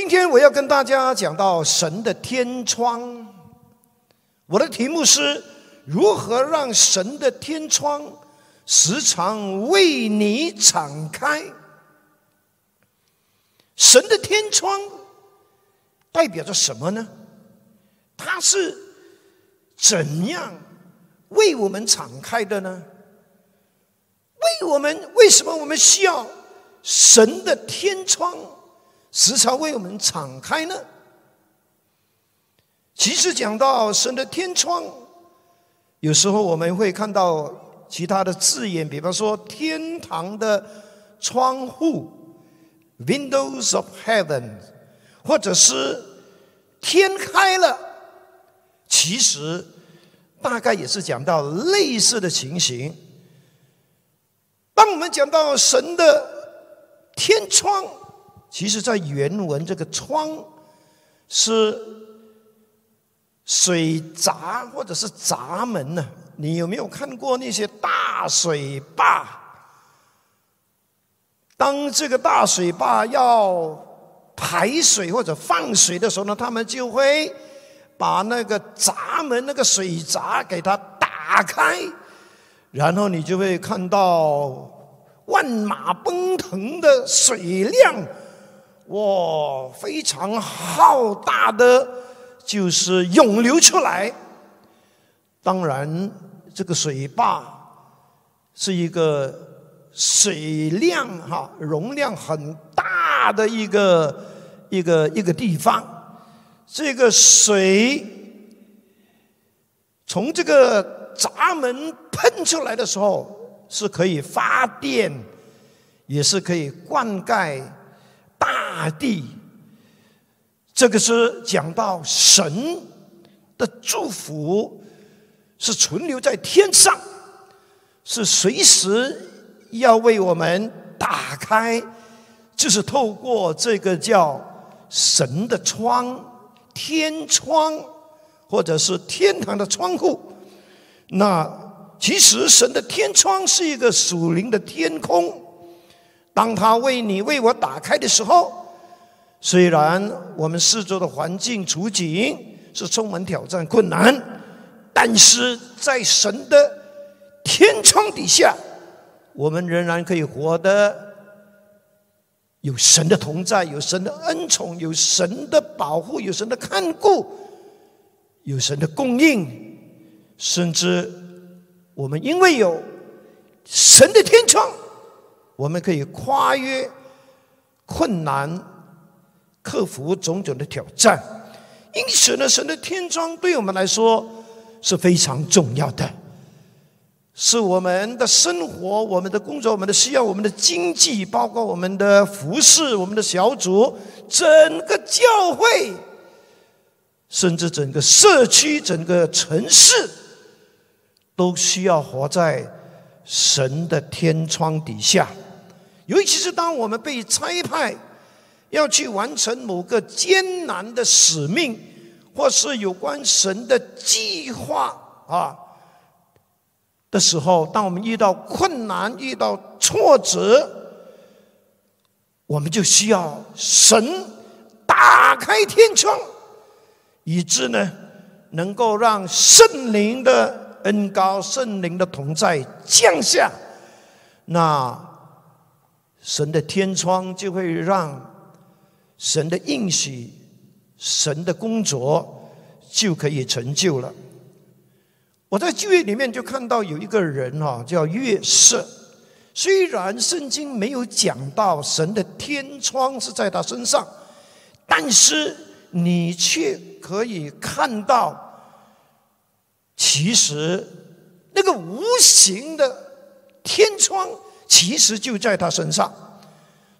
今天我要跟大家讲到神的天窗。我的题目是如何让神的天窗时常为你敞开。神的天窗代表着什么呢？它是怎样为我们敞开的呢？为我们为什么我们需要神的天窗？时常为我们敞开呢。其实讲到神的天窗，有时候我们会看到其他的字眼，比方说天堂的窗户 （windows of heaven），或者是天开了。其实大概也是讲到类似的情形。当我们讲到神的天窗，其实，在原文这个窗是水闸或者是闸门呢？你有没有看过那些大水坝？当这个大水坝要排水或者放水的时候呢，他们就会把那个闸门、那个水闸给它打开，然后你就会看到万马奔腾的水量。哇，非常浩大的，就是涌流出来。当然，这个水坝是一个水量哈容量很大的一个一个一个地方。这个水从这个闸门喷出来的时候，是可以发电，也是可以灌溉。大地，这个是讲到神的祝福是存留在天上，是随时要为我们打开，就是透过这个叫神的窗、天窗，或者是天堂的窗户。那其实神的天窗是一个属灵的天空。当他为你为我打开的时候，虽然我们四周的环境处境是充满挑战困难，但是在神的天窗底下，我们仍然可以活得有神的同在，有神的恩宠，有神的保护，有神的看顾，有神的供应，甚至我们因为有神的天窗。我们可以跨越困难，克服种种的挑战。因此呢，神的天窗对我们来说是非常重要的，是我们的生活、我们的工作、我们的需要、我们的经济，包括我们的服饰、我们的小组、整个教会，甚至整个社区、整个城市，都需要活在神的天窗底下。尤其是当我们被差派要去完成某个艰难的使命，或是有关神的计划啊的时候，当我们遇到困难、遇到挫折，我们就需要神打开天窗，以致呢能够让圣灵的恩高、圣灵的同在降下。那。神的天窗就会让神的应许、神的工作就可以成就了。我在旧约里面就看到有一个人哈，叫月色。虽然圣经没有讲到神的天窗是在他身上，但是你却可以看到，其实那个无形的天窗。其实就在他身上，《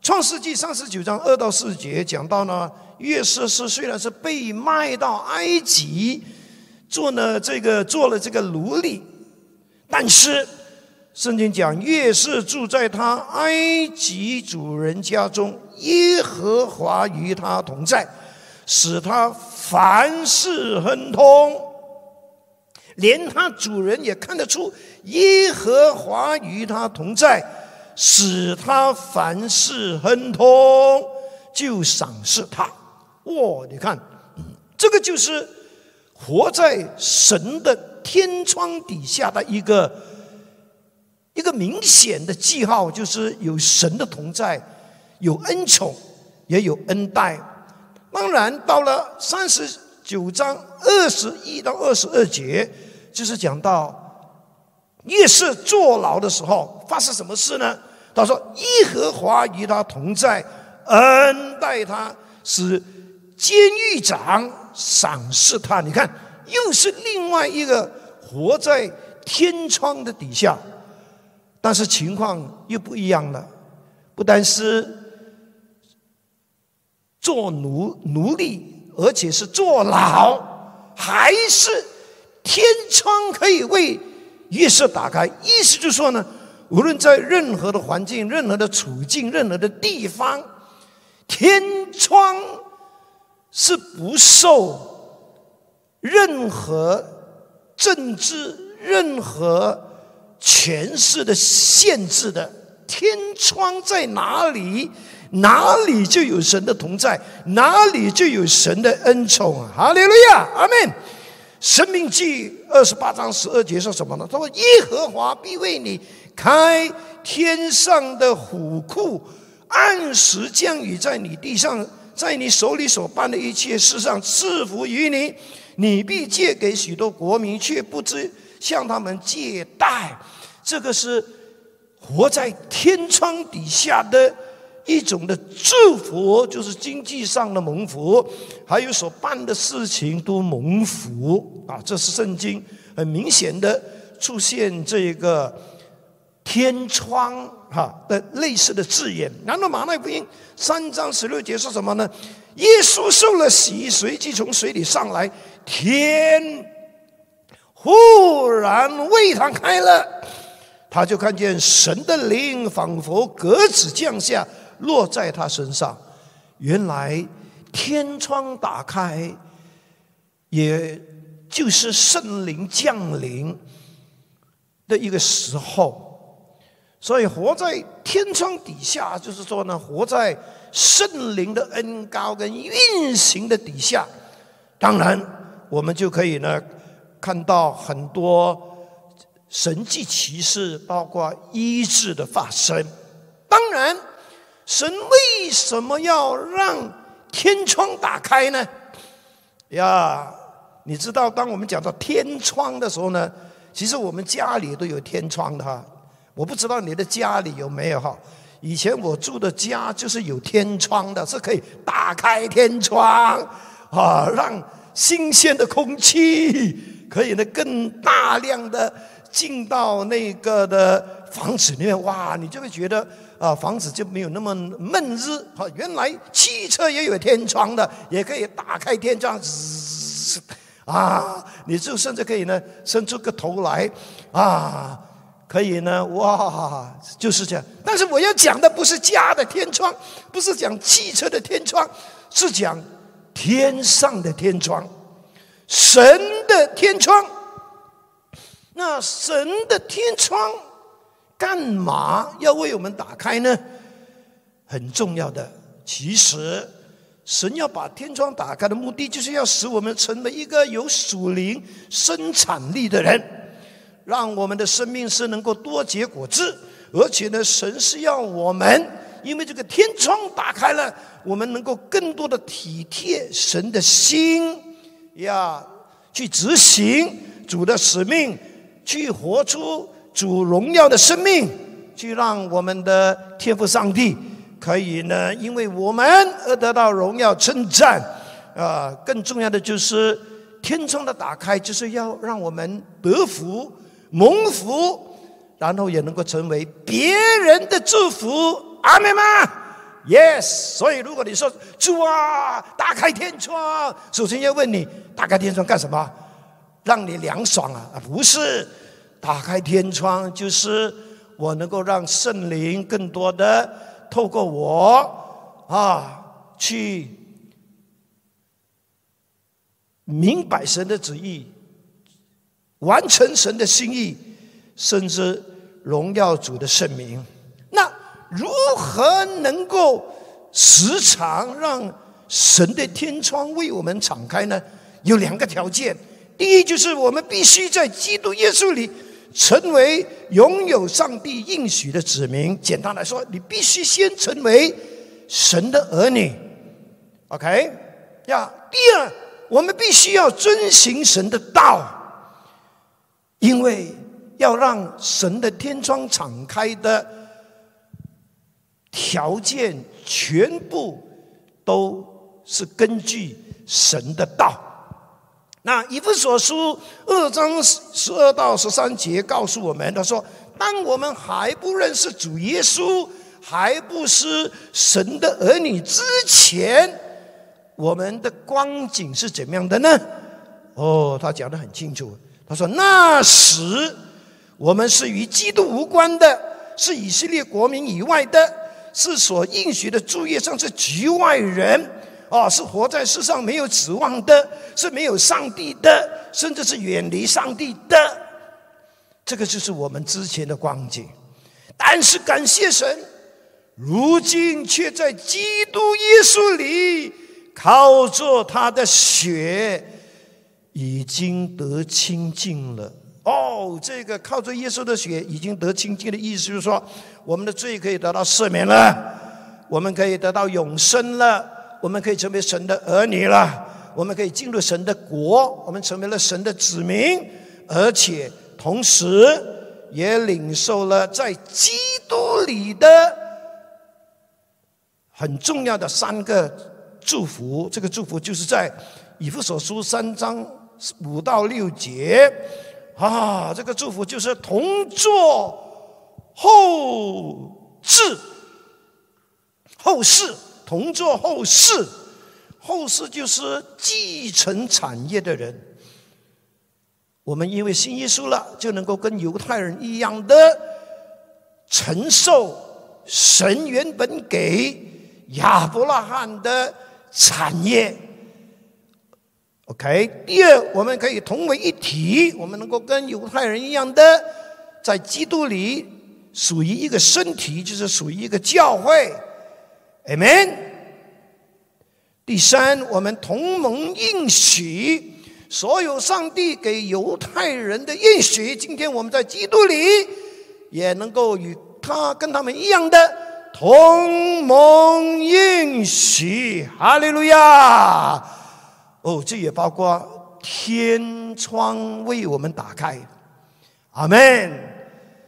创世纪》三十九章二到四节讲到呢，约瑟是虽然是被卖到埃及，做了这个做了这个奴隶，但是圣经讲约瑟住在他埃及主人家中，耶和华与他同在，使他凡事亨通。连他主人也看得出耶和华与他同在，使他凡事亨通，就赏赐他。哇，你看，这个就是活在神的天窗底下的一个一个明显的记号，就是有神的同在，有恩宠，也有恩待。当然，到了三十九章二十一到二十二节，就是讲到越是坐牢的时候发生什么事呢？他说：“耶和华与他同在，恩待他，使监狱长赏识他。你看，又是另外一个活在天窗的底下，但是情况又不一样了。不单是做奴奴隶，而且是坐牢，还是天窗可以为约瑟打开。意思就是说呢。”无论在任何的环境、任何的处境、任何的地方，天窗是不受任何政治、任何权势的限制的。天窗在哪里，哪里就有神的同在，哪里就有神的恩宠！哈利路亚，阿门。生命记二十八章十二节说什么呢？他说：“耶和华必为你。”开天上的虎库，按时降雨在你地上，在你手里所办的一切事上赐福于你。你必借给许多国民，却不知向他们借贷。这个是活在天窗底下的一种的祝福，就是经济上的蒙福，还有所办的事情都蒙福啊！这是圣经很明显的出现这个。天窗哈的类似的字眼，然后马太福音三章十六节说什么呢？耶稣受了洗，随即从水里上来，天忽然为他开了，他就看见神的灵仿佛鸽子降下，落在他身上。原来天窗打开，也就是圣灵降临的一个时候。所以活在天窗底下，就是说呢，活在圣灵的恩高跟运行的底下。当然，我们就可以呢看到很多神迹奇事，包括医治的发生。当然，神为什么要让天窗打开呢？呀，你知道，当我们讲到天窗的时候呢，其实我们家里都有天窗的哈。我不知道你的家里有没有哈？以前我住的家就是有天窗的，是可以打开天窗啊，让新鲜的空气可以呢更大量的进到那个的房子里面。哇，你就会觉得啊，房子就没有那么闷热。哈，原来汽车也有天窗的，也可以打开天窗，啊，你就甚至可以呢伸出个头来啊。可以呢，哇，就是这样。但是我要讲的不是家的天窗，不是讲汽车的天窗，是讲天上的天窗，神的天窗。那神的天窗干嘛要为我们打开呢？很重要的，其实神要把天窗打开的目的，就是要使我们成为一个有属灵生产力的人。让我们的生命是能够多结果子，而且呢，神是要我们，因为这个天窗打开了，我们能够更多的体贴神的心呀，去执行主的使命，去活出主荣耀的生命，去让我们的天父上帝可以呢，因为我们而得到荣耀称赞啊！更重要的就是天窗的打开，就是要让我们得福。蒙福，然后也能够成为别人的祝福，阿门吗？Yes。所以如果你说主啊，打开天窗，首先要问你，打开天窗干什么？让你凉爽啊？不是，打开天窗就是我能够让圣灵更多的透过我啊，去明白神的旨意。完成神的心意，甚至荣耀主的圣名。那如何能够时常让神的天窗为我们敞开呢？有两个条件，第一就是我们必须在基督耶稣里成为拥有上帝应许的子民。简单来说，你必须先成为神的儿女。OK，呀，第二，我们必须要遵行神的道，因为要让神的天窗敞开的条件全部都。是根据神的道。那以弗所书二章十二到十三节告诉我们，他说：当我们还不认识主耶稣，还不是神的儿女之前，我们的光景是怎么样的呢？哦，他讲的很清楚。他说：那时我们是与基督无关的，是以色列国民以外的，是所应许的诸业上是局外人。哦，是活在世上没有指望的，是没有上帝的，甚至是远离上帝的。这个就是我们之前的光景。但是感谢神，如今却在基督耶稣里，靠着他的血，已经得清净了。哦，这个靠着耶稣的血已经得清净的意思，就是说，我们的罪可以得到赦免了，我们可以得到永生了。我们可以成为神的儿女了，我们可以进入神的国，我们成为了神的子民，而且同时也领受了在基督里的很重要的三个祝福。这个祝福就是在以弗所书三章五到六节啊，这个祝福就是同作后世，后世。同做后世，后世就是继承产业的人。我们因为信耶稣了，就能够跟犹太人一样的承受神原本给亚伯拉罕的产业。OK，第二，我们可以同为一体，我们能够跟犹太人一样的，在基督里属于一个身体，就是属于一个教会。Amen。第三，我们同盟应许，所有上帝给犹太人的应许，今天我们在基督里也能够与他跟他们一样的同盟应许。哈利路亚！哦，这也包括天窗为我们打开。阿门。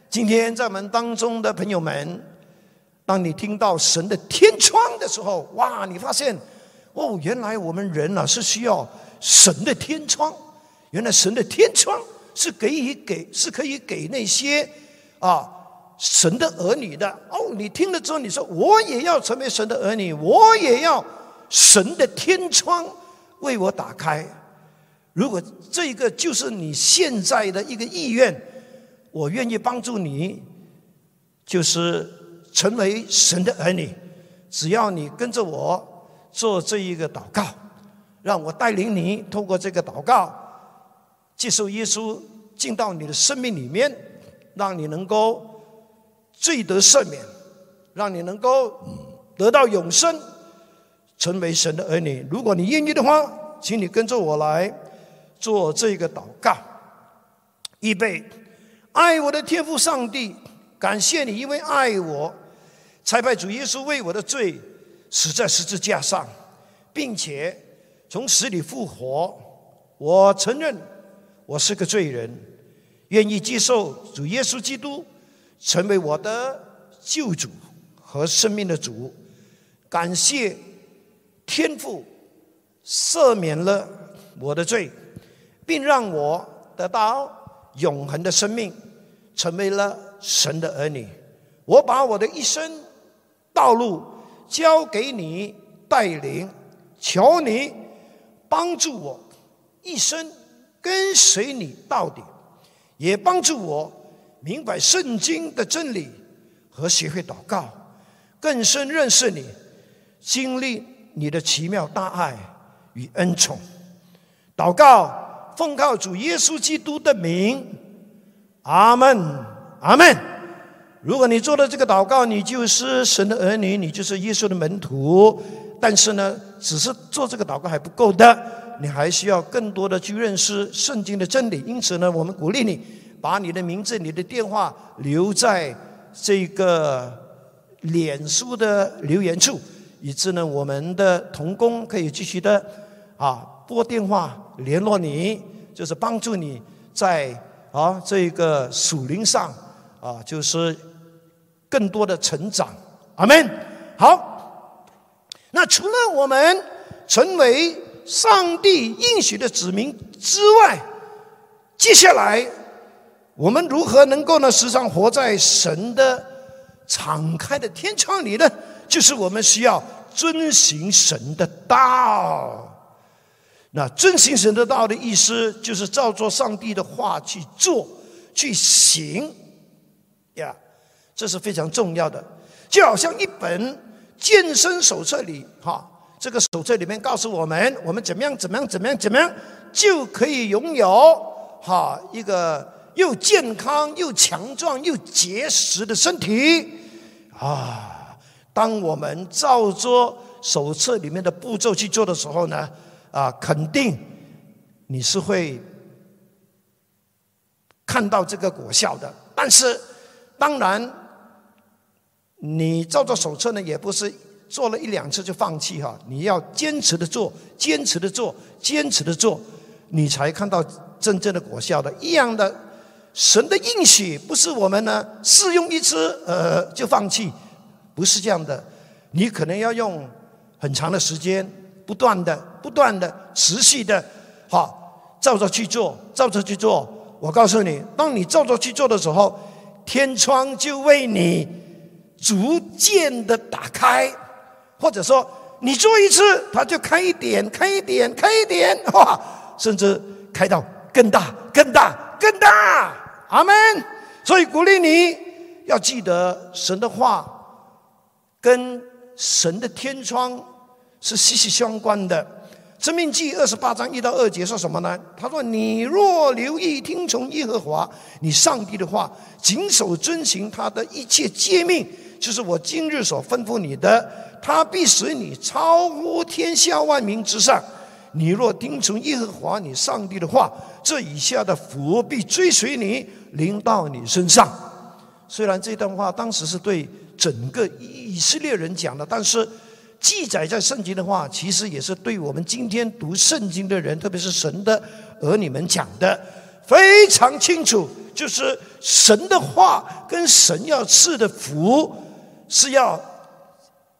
今天在我们当中的朋友们。当你听到神的天窗的时候，哇！你发现，哦，原来我们人啊是需要神的天窗。原来神的天窗是可以给，是可以给那些啊神的儿女的。哦，你听了之后，你说我也要成为神的儿女，我也要神的天窗为我打开。如果这个就是你现在的一个意愿，我愿意帮助你，就是。成为神的儿女，只要你跟着我做这一个祷告，让我带领你通过这个祷告，接受耶稣进到你的生命里面，让你能够罪得赦免，让你能够得到永生，成为神的儿女。如果你愿意的话，请你跟着我来做这个祷告。预备，爱我的天父上帝，感谢你，因为爱我。差派主耶稣为我的罪死在十字架上，并且从死里复活。我承认我是个罪人，愿意接受主耶稣基督成为我的救主和生命的主。感谢天父赦免了我的罪，并让我得到永恒的生命，成为了神的儿女。我把我的一生。道路交给你带领，求你帮助我一生跟随你到底，也帮助我明白圣经的真理和学会祷告，更深认识你，经历你的奇妙大爱与恩宠。祷告，奉靠主耶稣基督的名，阿门，阿门。如果你做了这个祷告，你就是神的儿女，你就是耶稣的门徒。但是呢，只是做这个祷告还不够的，你还需要更多的去认识圣经的真理。因此呢，我们鼓励你把你的名字、你的电话留在这个脸书的留言处，以致呢，我们的同工可以继续的啊拨电话联络你，就是帮助你在啊这个属灵上啊，就是更多的成长。阿门。好。那除了我们成为上帝应许的子民之外，接下来我们如何能够呢？时常活在神的敞开的天窗里呢？就是我们需要遵行神的道。那遵行神的道的意思，就是照着上帝的话去做、去行。呀，这是非常重要的，就好像一本。健身手册里，哈，这个手册里面告诉我们，我们怎么样，怎么样，怎么样，怎么样，就可以拥有哈一个又健康又强壮又结实的身体啊！当我们照着手册里面的步骤去做的时候呢，啊，肯定你是会看到这个果效的。但是，当然。你照着手册呢，也不是做了一两次就放弃哈，你要坚持的做，坚持的做，坚持的做，你才看到真正的果效的。一样的，神的应许不是我们呢试用一次呃就放弃，不是这样的，你可能要用很长的时间，不断的、不断的、持续的，好照着去做，照着去做。我告诉你，当你照着去做的时候，天窗就为你。逐渐的打开，或者说你做一次，它就开一点，开一点，开一点，哇，甚至开到更大、更大、更大。阿门。所以鼓励你要记得神的话跟神的天窗是息息相关的。生命记二十八章一到二节说什么呢？他说：“你若留意听从耶和华你上帝的话，谨守遵行他的一切诫命。”就是我今日所吩咐你的，他必使你超乎天下万民之上。你若听从耶和华你上帝的话，这以下的福必追随你，临到你身上。虽然这段话当时是对整个以色列人讲的，但是记载在圣经的话，其实也是对我们今天读圣经的人，特别是神的儿女们讲的，非常清楚。就是神的话跟神要赐的福。是要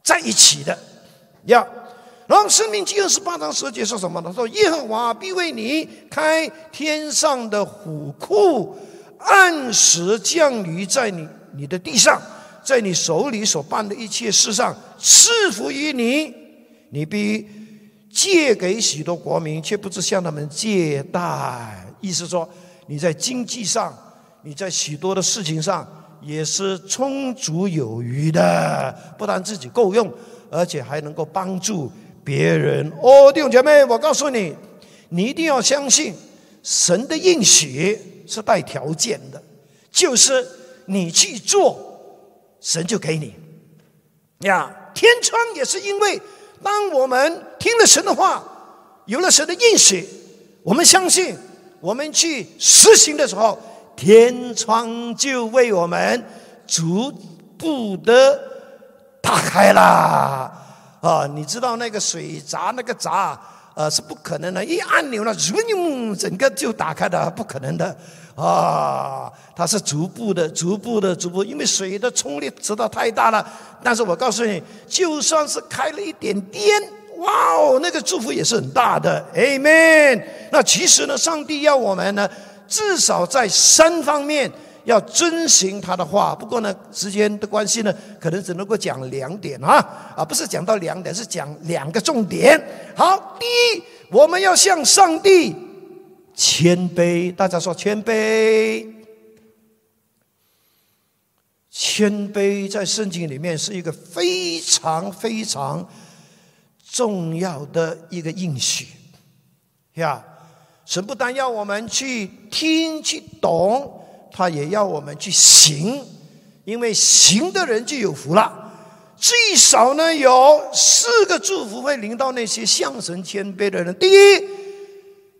在一起的，要。然后《生命记》二十八章十节说什么呢？说耶和华必为你开天上的虎库，按时降雨在你你的地上，在你手里所办的一切事上赐福于你。你必借给许多国民，却不知向他们借贷。意思说，你在经济上，你在许多的事情上。也是充足有余的，不但自己够用，而且还能够帮助别人。哦，弟兄姐妹，我告诉你，你一定要相信神的应许是带条件的，就是你去做，神就给你。呀，天窗也是因为当我们听了神的话，有了神的应许，我们相信，我们去实行的时候。天窗就为我们逐步的打开啦！啊，你知道那个水闸那个闸，呃，是不可能的，一按钮呢，嗡，整个就打开的，不可能的啊！它是逐步的、逐步的、逐步，因为水的冲力实在太大了。但是我告诉你，就算是开了一点点，哇哦，那个祝福也是很大的，Amen。那其实呢，上帝要我们呢。至少在三方面要遵循他的话。不过呢，时间的关系呢，可能只能够讲两点啊啊，不是讲到两点，是讲两个重点。好，第一，我们要向上帝谦卑。大家说谦卑，谦卑在圣经里面是一个非常非常重要的一个应许，呀。神不单要我们去听去懂，他也要我们去行，因为行的人就有福了。最少呢有四个祝福会临到那些向神谦卑的人。第一，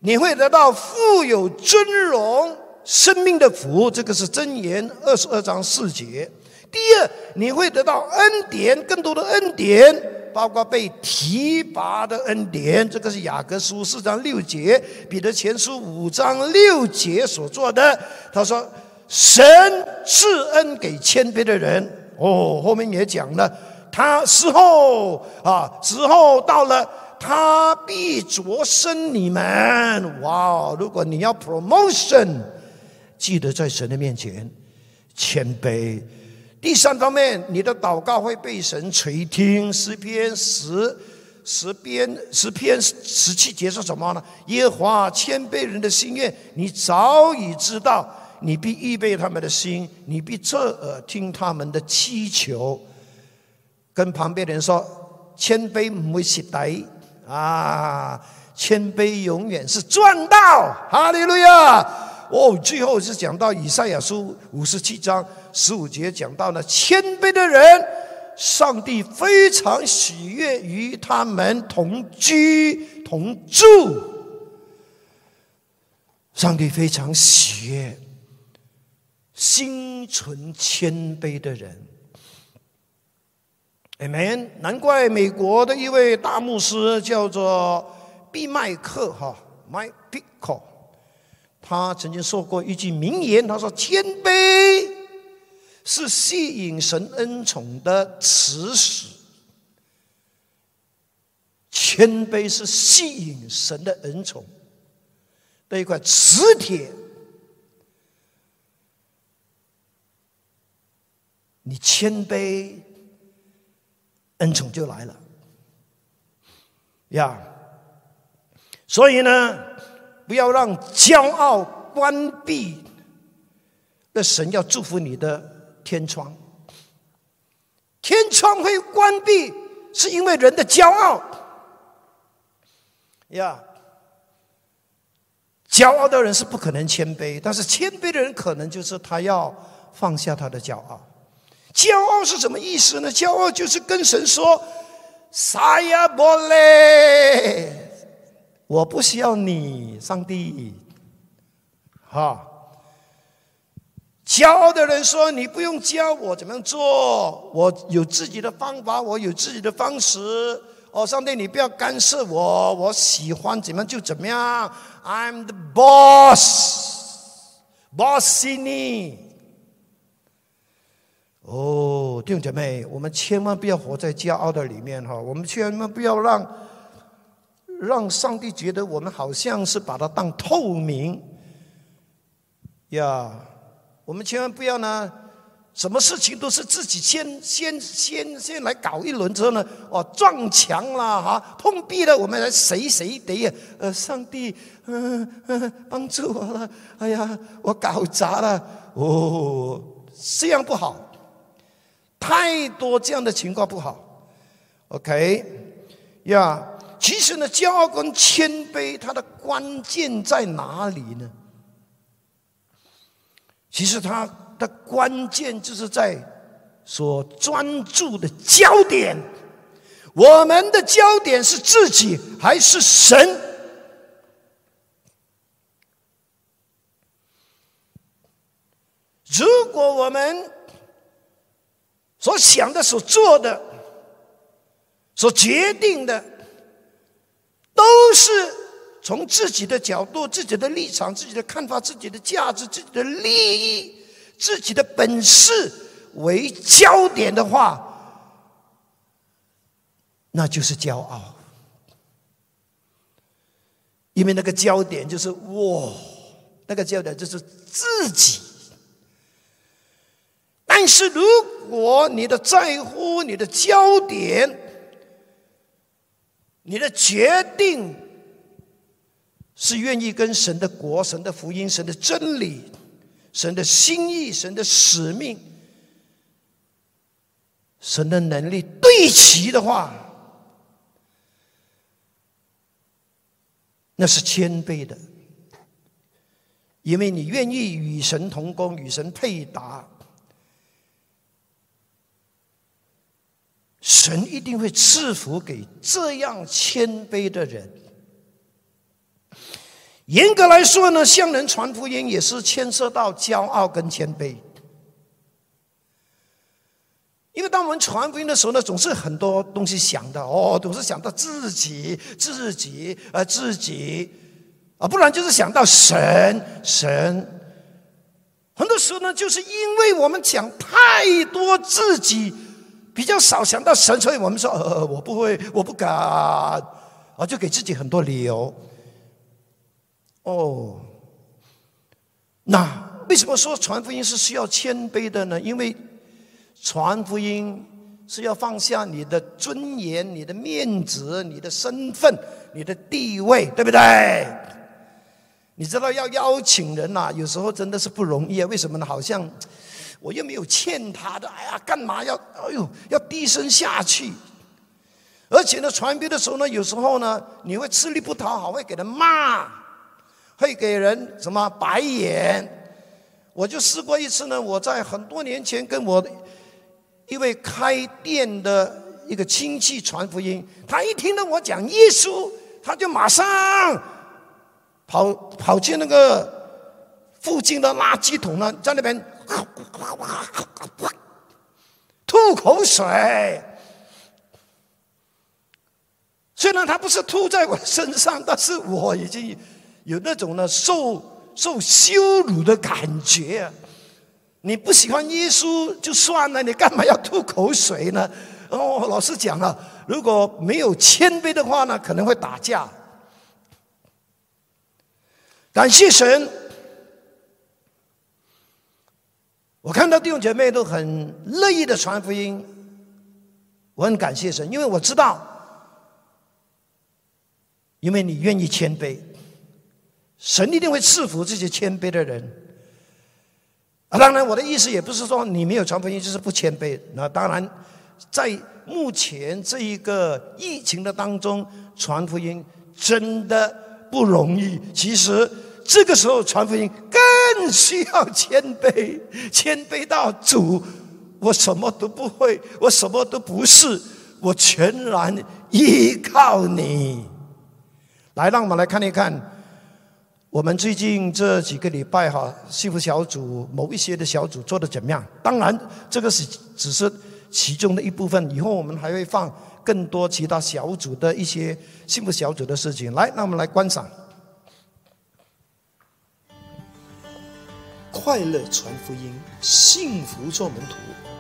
你会得到富有尊荣生命的福，这个是箴言二十二章四节。第二，你会得到恩典，更多的恩典，包括被提拔的恩典，这个是雅各书四章六节，彼得前书五章六节所做的。他说：“神赐恩给谦卑的人。”哦，后面也讲了，他时候啊，时候到了，他必擢升你们。哇！如果你要 promotion，记得在神的面前谦卑。第三方面，你的祷告会被神垂听。诗篇十十篇十篇十七节说什么呢？耶和华谦卑人的心愿，你早已知道。你必预备他们的心，你必侧耳听他们的祈求。跟旁边的人说，谦卑不会失呆啊，谦卑永远是赚到。哈利路亚。哦，最后是讲到以赛亚书五十七章十五节，讲到了谦卑的人，上帝非常喜悦与他们同居同住。上帝非常喜悦心存谦卑的人。Amen。难怪美国的一位大牧师叫做毕麦克哈，Mike Pickle），。他曾经说过一句名言，他说：“谦卑是吸引神恩宠的磁石，谦卑是吸引神的恩宠的一块磁铁。你谦卑，恩宠就来了呀。所以呢。”不要让骄傲关闭那神要祝福你的天窗。天窗会关闭，是因为人的骄傲。呀，骄傲的人是不可能谦卑，但是谦卑的人可能就是他要放下他的骄傲。骄傲是什么意思呢？骄傲就是跟神说：“撒呀波嘞。”我不需要你，上帝，哈！骄傲的人说：“你不用教我怎么样做，我有自己的方法，我有自己的方式。”哦，上帝，你不要干涉我，我喜欢怎么就怎么样。I'm the boss，bossy 哦，弟兄姐妹，我们千万不要活在骄傲的里面哈！我们千万不要让。让上帝觉得我们好像是把它当透明呀！我们千万不要呢，什么事情都是自己先先先先来搞一轮之后呢，哦撞墙了哈，碰壁了，我们来谁谁得呀呃，上帝嗯嗯帮助我了，哎呀，我搞砸了哦，这样不好，太多这样的情况不好，OK 呀。其实呢，骄傲跟谦卑，它的关键在哪里呢？其实它的关键就是在所专注的焦点。我们的焦点是自己还是神？如果我们所想的、所做的、所决定的，都是从自己的角度、自己的立场、自己的看法、自己的价值、自己的利益、自己的本事为焦点的话，那就是骄傲。因为那个焦点就是我，那个焦点就是自己。但是如果你的在乎、你的焦点，你的决定是愿意跟神的国、神的福音、神的真理、神的心意、神的使命、神的能力对齐的话，那是谦卑的，因为你愿意与神同工、与神配搭。神一定会赐福给这样谦卑的人。严格来说呢，向人传福音也是牵涉到骄傲跟谦卑。因为当我们传福音的时候呢，总是很多东西想的哦，总是想到自己、自己、呃自己，啊，不然就是想到神、神。很多时候呢，就是因为我们讲太多自己，比较少想到神，所以我们说呃，我不会，我不敢，啊，就给自己很多理由。哦，那为什么说传福音是需要谦卑的呢？因为传福音是要放下你的尊严、你的面子、你的身份、你的地位，对不对？你知道要邀请人呐，有时候真的是不容易啊。为什么呢？好像我又没有欠他的，哎呀，干嘛要？哎呦，要低声下去。而且呢，传播的时候呢，有时候呢，你会吃力不讨好，会给人骂，会给人什么白眼。我就试过一次呢，我在很多年前跟我。一位开店的一个亲戚传福音，他一听到我讲耶稣，他就马上跑跑去那个附近的垃圾桶呢，在那边哇哇哇吐口水。虽然他不是吐在我身上，但是我已经有那种呢受受羞辱的感觉。你不喜欢耶稣就算了，你干嘛要吐口水呢？哦，老师讲了，如果没有谦卑的话呢，可能会打架。感谢神，我看到弟兄姐妹都很乐意的传福音，我很感谢神，因为我知道，因为你愿意谦卑，神一定会赐福这些谦卑的人。啊，当然，我的意思也不是说你没有传福音就是不谦卑。那当然，在目前这一个疫情的当中，传福音真的不容易。其实这个时候传福音更需要谦卑，谦卑到主，我什么都不会，我什么都不是，我全然依靠你。来，让我们来看一看。我们最近这几个礼拜哈，幸福小组某一些的小组做的怎么样？当然，这个是只是其中的一部分。以后我们还会放更多其他小组的一些幸福小组的事情。来，那我们来观赏。快乐传福音，幸福做门徒，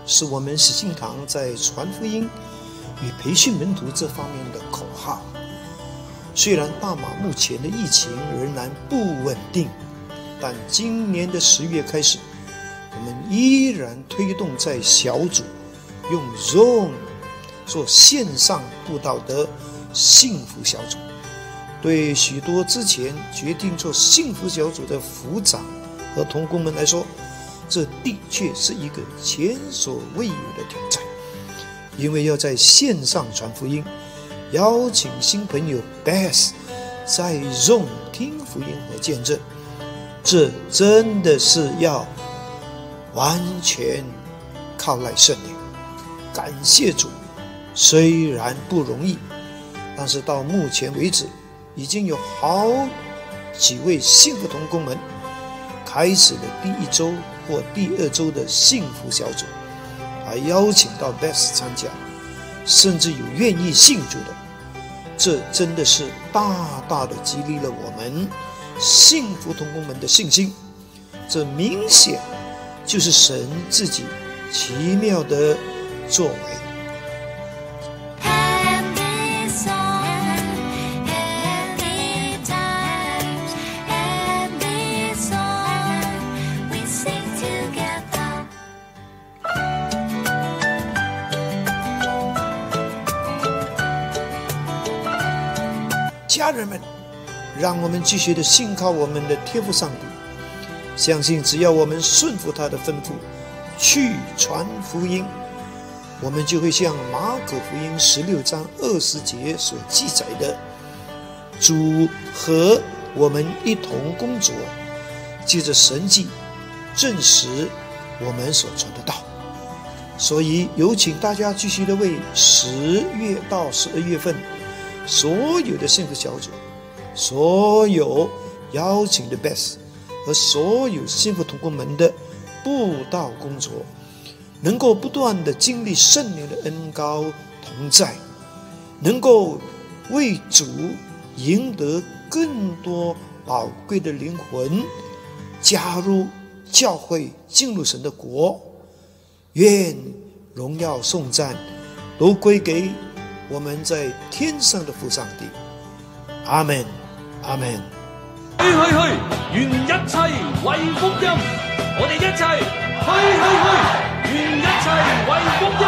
是我们喜信堂在传福音与培训门徒这方面的口号。虽然大马目前的疫情仍然不稳定，但今年的十月开始，我们依然推动在小组用 Zoom 做线上布道的幸福小组。对许多之前决定做幸福小组的辅长和同工们来说，这的确是一个前所未有的挑战，因为要在线上传福音。邀请新朋友 Bass 在 Zoom 听福音和见证，这真的是要完全靠赖圣灵。感谢主，虽然不容易，但是到目前为止，已经有好几位幸福同工们开始了第一周或第二周的幸福小组，还邀请到 Beth 参加，甚至有愿意信主的。这真的是大大的激励了我们幸福同工们的信心。这明显就是神自己奇妙的作为。家人们，让我们继续的信靠我们的天赋上帝，相信只要我们顺服他的吩咐，去传福音，我们就会像马可福音十六章二十节所记载的，主和我们一同工作，借着神迹证实我们所传的道。所以有请大家继续的为十月到十二月份所有的幸福小组、所有邀请的 best 和所有幸福同工们的布道工作，能够不断的经历圣灵的恩高同在，能够为主赢得更多宝贵的灵魂，加入教会，进入神的国。愿荣耀颂赞都归给我们在天上的父上帝。阿门，阿门。去去去，愿一切为福音。我哋一齐去去去，愿一切为福音。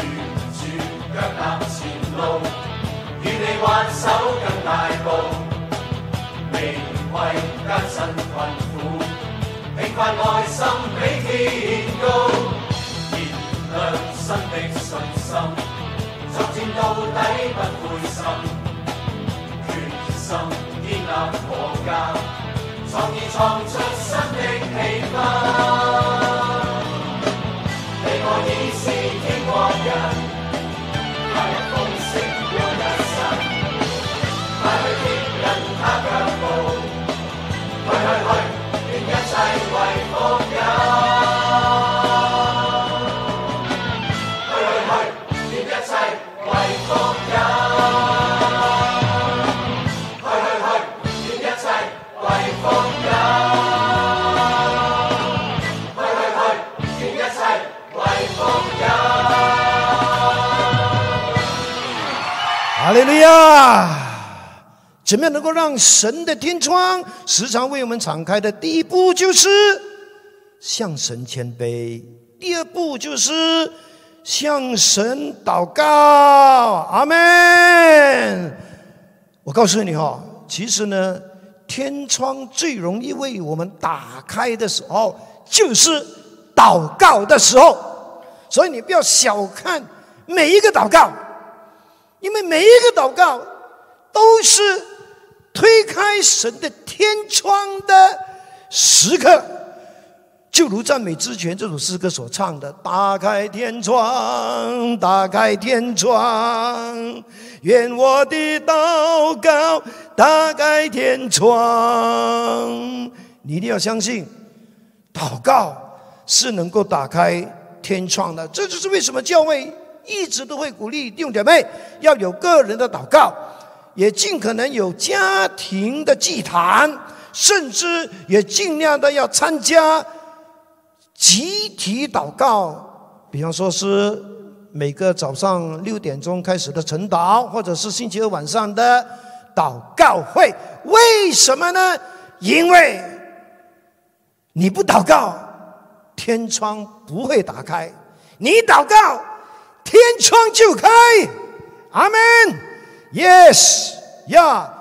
沿住脚踏前路，与你挽手更大步，未畏艰辛困苦。平凡爱心比天高，亮新的信心，作战到底不灰心，决心建立我家，创意创出新的气氛。你我已是天国人，踏入丰盛过一生，快去贴人他脚步，去去去。愿一切为福哈利路亚！怎么样能够让神的天窗时常为我们敞开的？第一步就是向神谦卑，第二步就是向神祷告。阿门。我告诉你哈，其实呢，天窗最容易为我们打开的时候，就是祷告的时候。所以你不要小看每一个祷告，因为每一个祷告都是。推开神的天窗的时刻，就如赞美之泉这首诗歌所唱的：“打开天窗，打开天窗，愿我的祷告打开天窗。”你一定要相信，祷告是能够打开天窗的。这就是为什么教会一直都会鼓励弟兄姐妹要有个人的祷告。也尽可能有家庭的祭坛，甚至也尽量的要参加集体祷告，比方说是每个早上六点钟开始的晨祷，或者是星期二晚上的祷告会。为什么呢？因为你不祷告，天窗不会打开；你祷告，天窗就开。阿门。Yes，呀，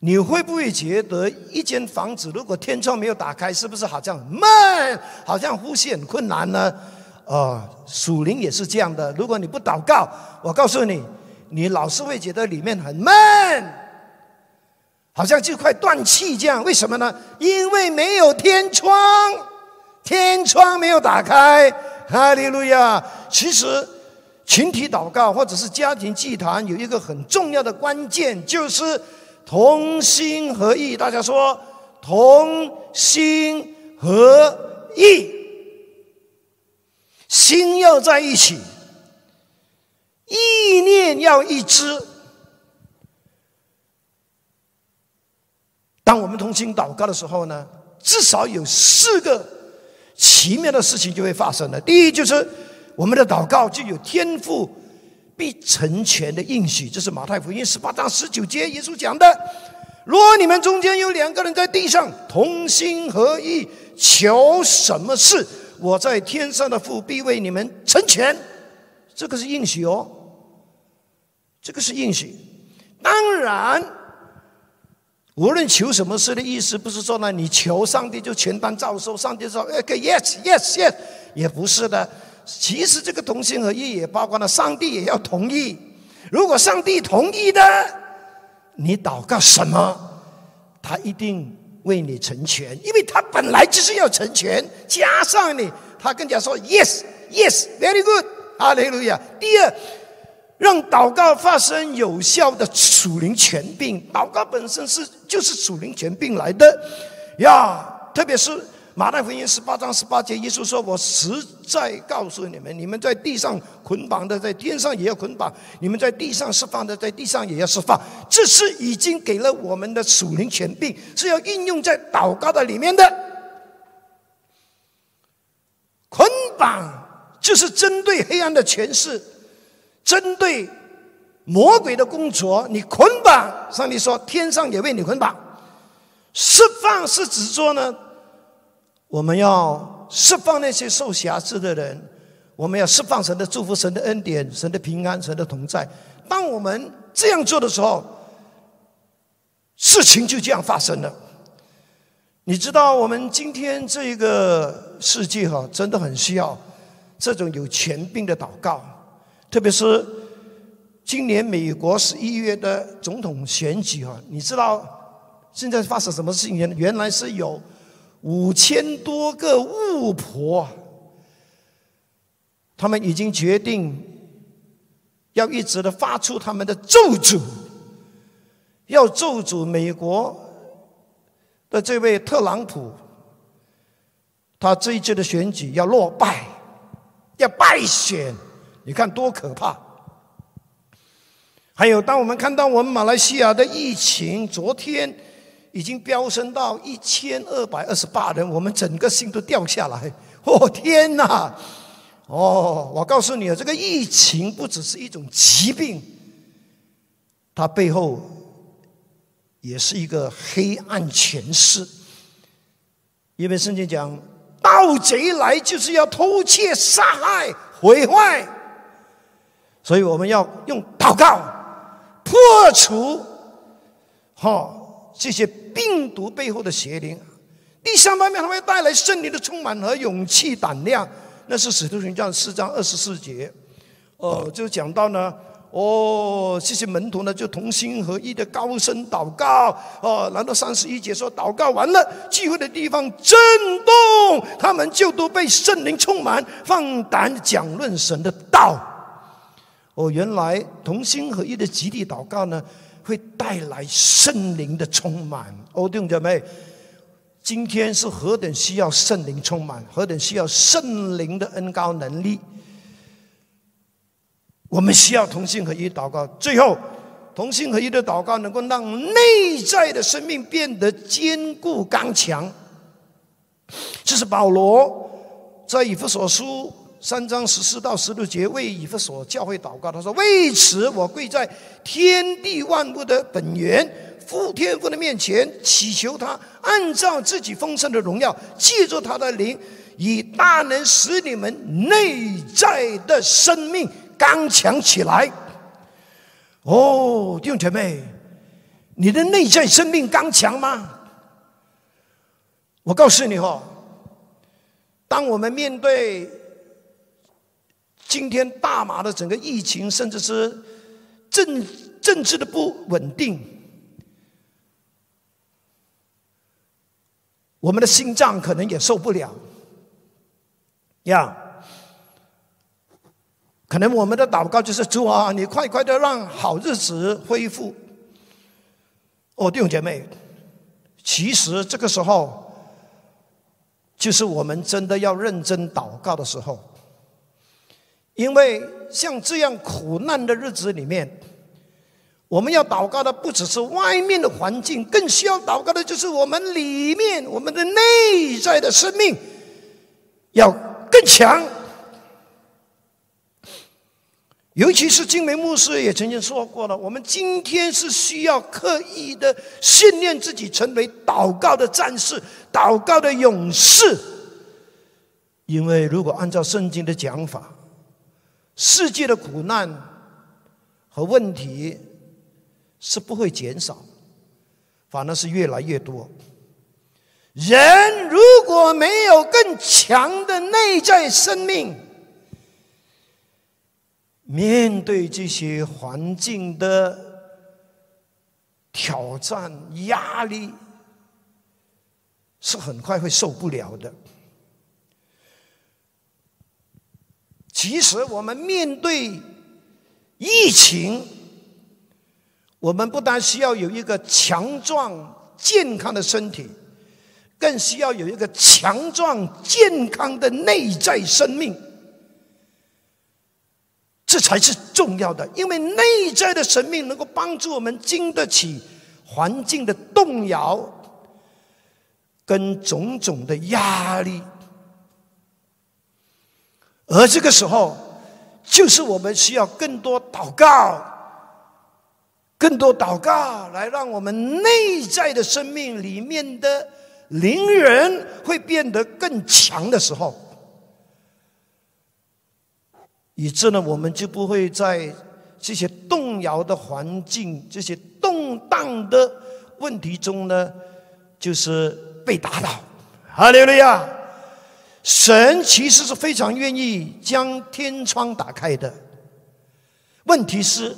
你会不会觉得一间房子如果天窗没有打开，是不是好像闷，好像呼吸很困难呢？啊，属灵也是这样的。如果你不祷告，我告诉你，你老是会觉得里面很闷，好像就快断气这样。为什么呢？因为没有天窗，天窗没有打开。哈利路亚！其实。群体祷告或者是家庭祭坛，有一个很重要的关键，就是同心合意。大家说，同心合意，心要在一起，意念要一致。当我们同心祷告的时候呢，至少有四个奇妙的事情就会发生了。第一就是。我们的祷告就有天赋必成全的应许，这是马太福音十八章十九节耶稣讲的。若你们中间有两个人在地上同心合意求什么事，我在天上的父必为你们成全。这个是应许哦，这个是应许。当然，无论求什么事的意思，不是说呢，你求上帝就全当照收，上帝说哎个 yes yes yes，也不是的。其实这个同心合意也包括了上帝也要同意。如果上帝同意的，你祷告什么，他一定为你成全，因为他本来就是要成全，加上你，他更加说 yes yes very good，哈利路亚。第二，让祷告发生有效的属灵权柄，祷告本身是就是属灵权柄来的呀，特别是。马太福音十八章十八节，耶稣说：“我实在告诉你们，你们在地上捆绑的，在天上也要捆绑；你们在地上释放的，在地上也要释放。”这是已经给了我们的属灵权柄，是要应用在祷告的里面的。捆绑就是针对黑暗的权势，针对魔鬼的工作。你捆绑，上帝说天上也为你捆绑。释放是指说呢？我们要释放那些受辖制的人，我们要释放神的祝福、神的恩典、神的平安、神的同在。当我们这样做的时候，事情就这样发生了。你知道，我们今天这一个世界哈，真的很需要这种有权柄的祷告。特别是今年美国十一月的总统选举啊，你知道现在发生什么事情？原来是有。五千多个巫婆，他们已经决定要一直的发出他们的咒诅，要咒诅美国的这位特朗普，他这一届的选举要落败，要败选，你看多可怕！还有，当我们看到我们马来西亚的疫情，昨天。已经飙升到一千二百二十八人，我们整个心都掉下来。哦天哪！哦，我告诉你啊，这个疫情不只是一种疾病，它背后也是一个黑暗权势。因为圣经讲，盗贼来就是要偷窃、杀害、毁坏，所以我们要用祷告破除，哈。这些病毒背后的邪灵，第三方面，它会带来圣灵的充满和勇气、胆量。那是使徒行传四章二十四节，哦，就讲到呢，哦，这些门徒呢就同心合意的高声祷告，哦，然后三十一节说，祷告完了，聚会的地方震动，他们就都被圣灵充满，放胆讲论神的道。哦，原来同心合一的集体祷告呢。会带来圣灵的充满，哦，弟兄姐妹，今天是何等需要圣灵充满，何等需要圣灵的恩高能力。我们需要同心合一祷告，最后同心合一的祷告能够让内在的生命变得坚固刚强。这是保罗在以弗所书。三章十四到十六节为以弗所教会祷告，他说：“为此，我跪在天地万物的本源父天父的面前，祈求他按照自己丰盛的荣耀，借助他的灵，以大能使你们内在的生命刚强起来。”哦，弟兄姐妹，你的内在生命刚强吗？我告诉你哦，当我们面对。今天大马的整个疫情，甚至是政政治的不稳定，我们的心脏可能也受不了呀。可能我们的祷告就是主啊，你快快的让好日子恢复。哦，弟兄姐妹，其实这个时候就是我们真的要认真祷告的时候。因为像这样苦难的日子里面，我们要祷告的不只是外面的环境，更需要祷告的就是我们里面我们的内在的生命要更强。尤其是金梅牧师也曾经说过了，我们今天是需要刻意的训练自己，成为祷告的战士、祷告的勇士。因为如果按照圣经的讲法，世界的苦难和问题是不会减少，反而是越来越多。人如果没有更强的内在生命，面对这些环境的挑战、压力，是很快会受不了的。其实我们面对疫情，我们不但需要有一个强壮健康的身体，更需要有一个强壮健康的内在生命。这才是重要的，因为内在的生命能够帮助我们经得起环境的动摇，跟种种的压力。而这个时候，就是我们需要更多祷告，更多祷告，来让我们内在的生命里面的灵人会变得更强的时候，以致呢，我们就不会在这些动摇的环境、这些动荡的问题中呢，就是被打倒。哈利路亚。神其实是非常愿意将天窗打开的，问题是，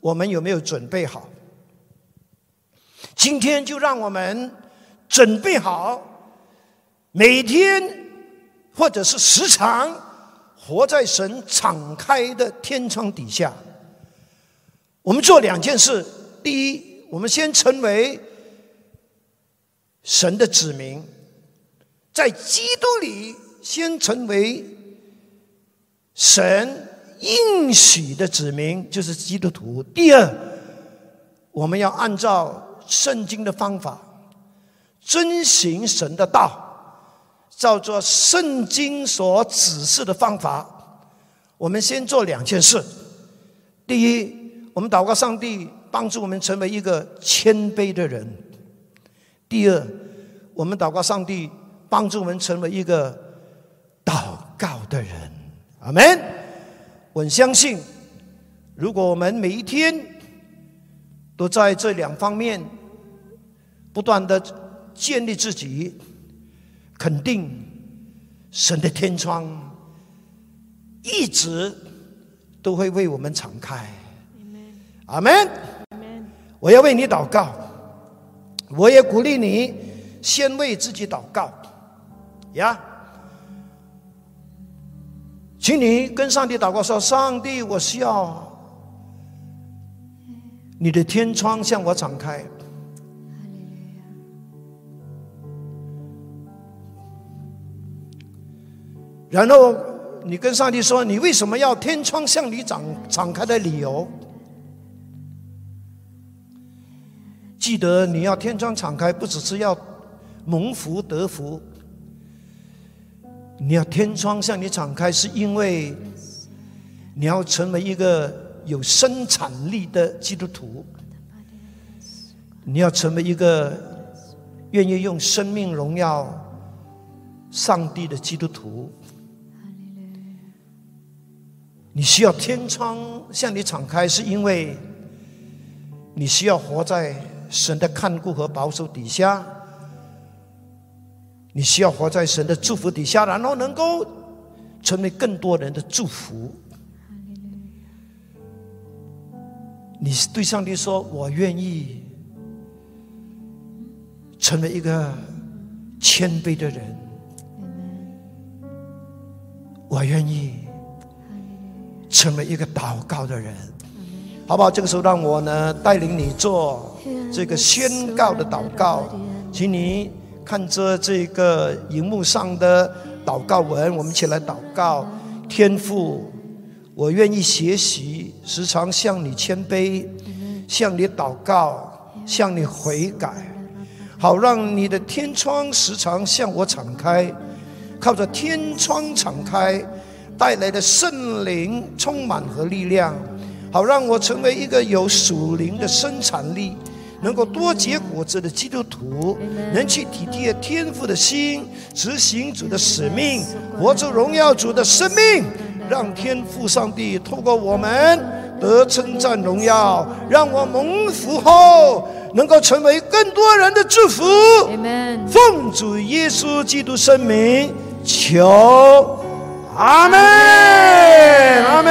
我们有没有准备好？今天就让我们准备好，每天或者是时常活在神敞开的天窗底下。我们做两件事：第一，我们先成为神的子民。在基督里，先成为神应许的子民，就是基督徒。第二，我们要按照圣经的方法，遵行神的道，照着圣经所指示的方法。我们先做两件事：第一，我们祷告上帝帮助我们成为一个谦卑的人；第二，我们祷告上帝。帮助我们成为一个祷告的人，阿门。我相信，如果我们每一天都在这两方面不断的建立自己，肯定神的天窗一直都会为我们敞开。阿门。我要为你祷告，我也鼓励你先为自己祷告。呀，请你跟上帝祷告说：“上帝，我需要你的天窗向我敞开。”然后你跟上帝说：“你为什么要天窗向你敞敞开的理由？”记得你要天窗敞开，不只是要蒙福得福。你要天窗向你敞开，是因为你要成为一个有生产力的基督徒。你要成为一个愿意用生命荣耀上帝的基督徒。你需要天窗向你敞开，是因为你需要活在神的看顾和保守底下。你需要活在神的祝福底下，然后能够成为更多人的祝福。你对上帝说：“我愿意成为一个谦卑的人，我愿意成为一个祷告的人，好不好？”这个时候，让我呢带领你做这个宣告的祷告，请你。看着这个荧幕上的祷告文，我们一起来祷告。天父，我愿意学习，时常向你谦卑，向你祷告，向你悔改，好让你的天窗时常向我敞开。靠着天窗敞开带来的圣灵充满和力量，好让我成为一个有属灵的生产力。能够多结果子的基督徒，能去体贴天父的心，执行主的使命，活出荣耀主的生命，让天父上帝透过我们得称赞荣耀，让我蒙福后能够成为更多人的祝福。奉主耶稣基督圣名求，阿门，阿门。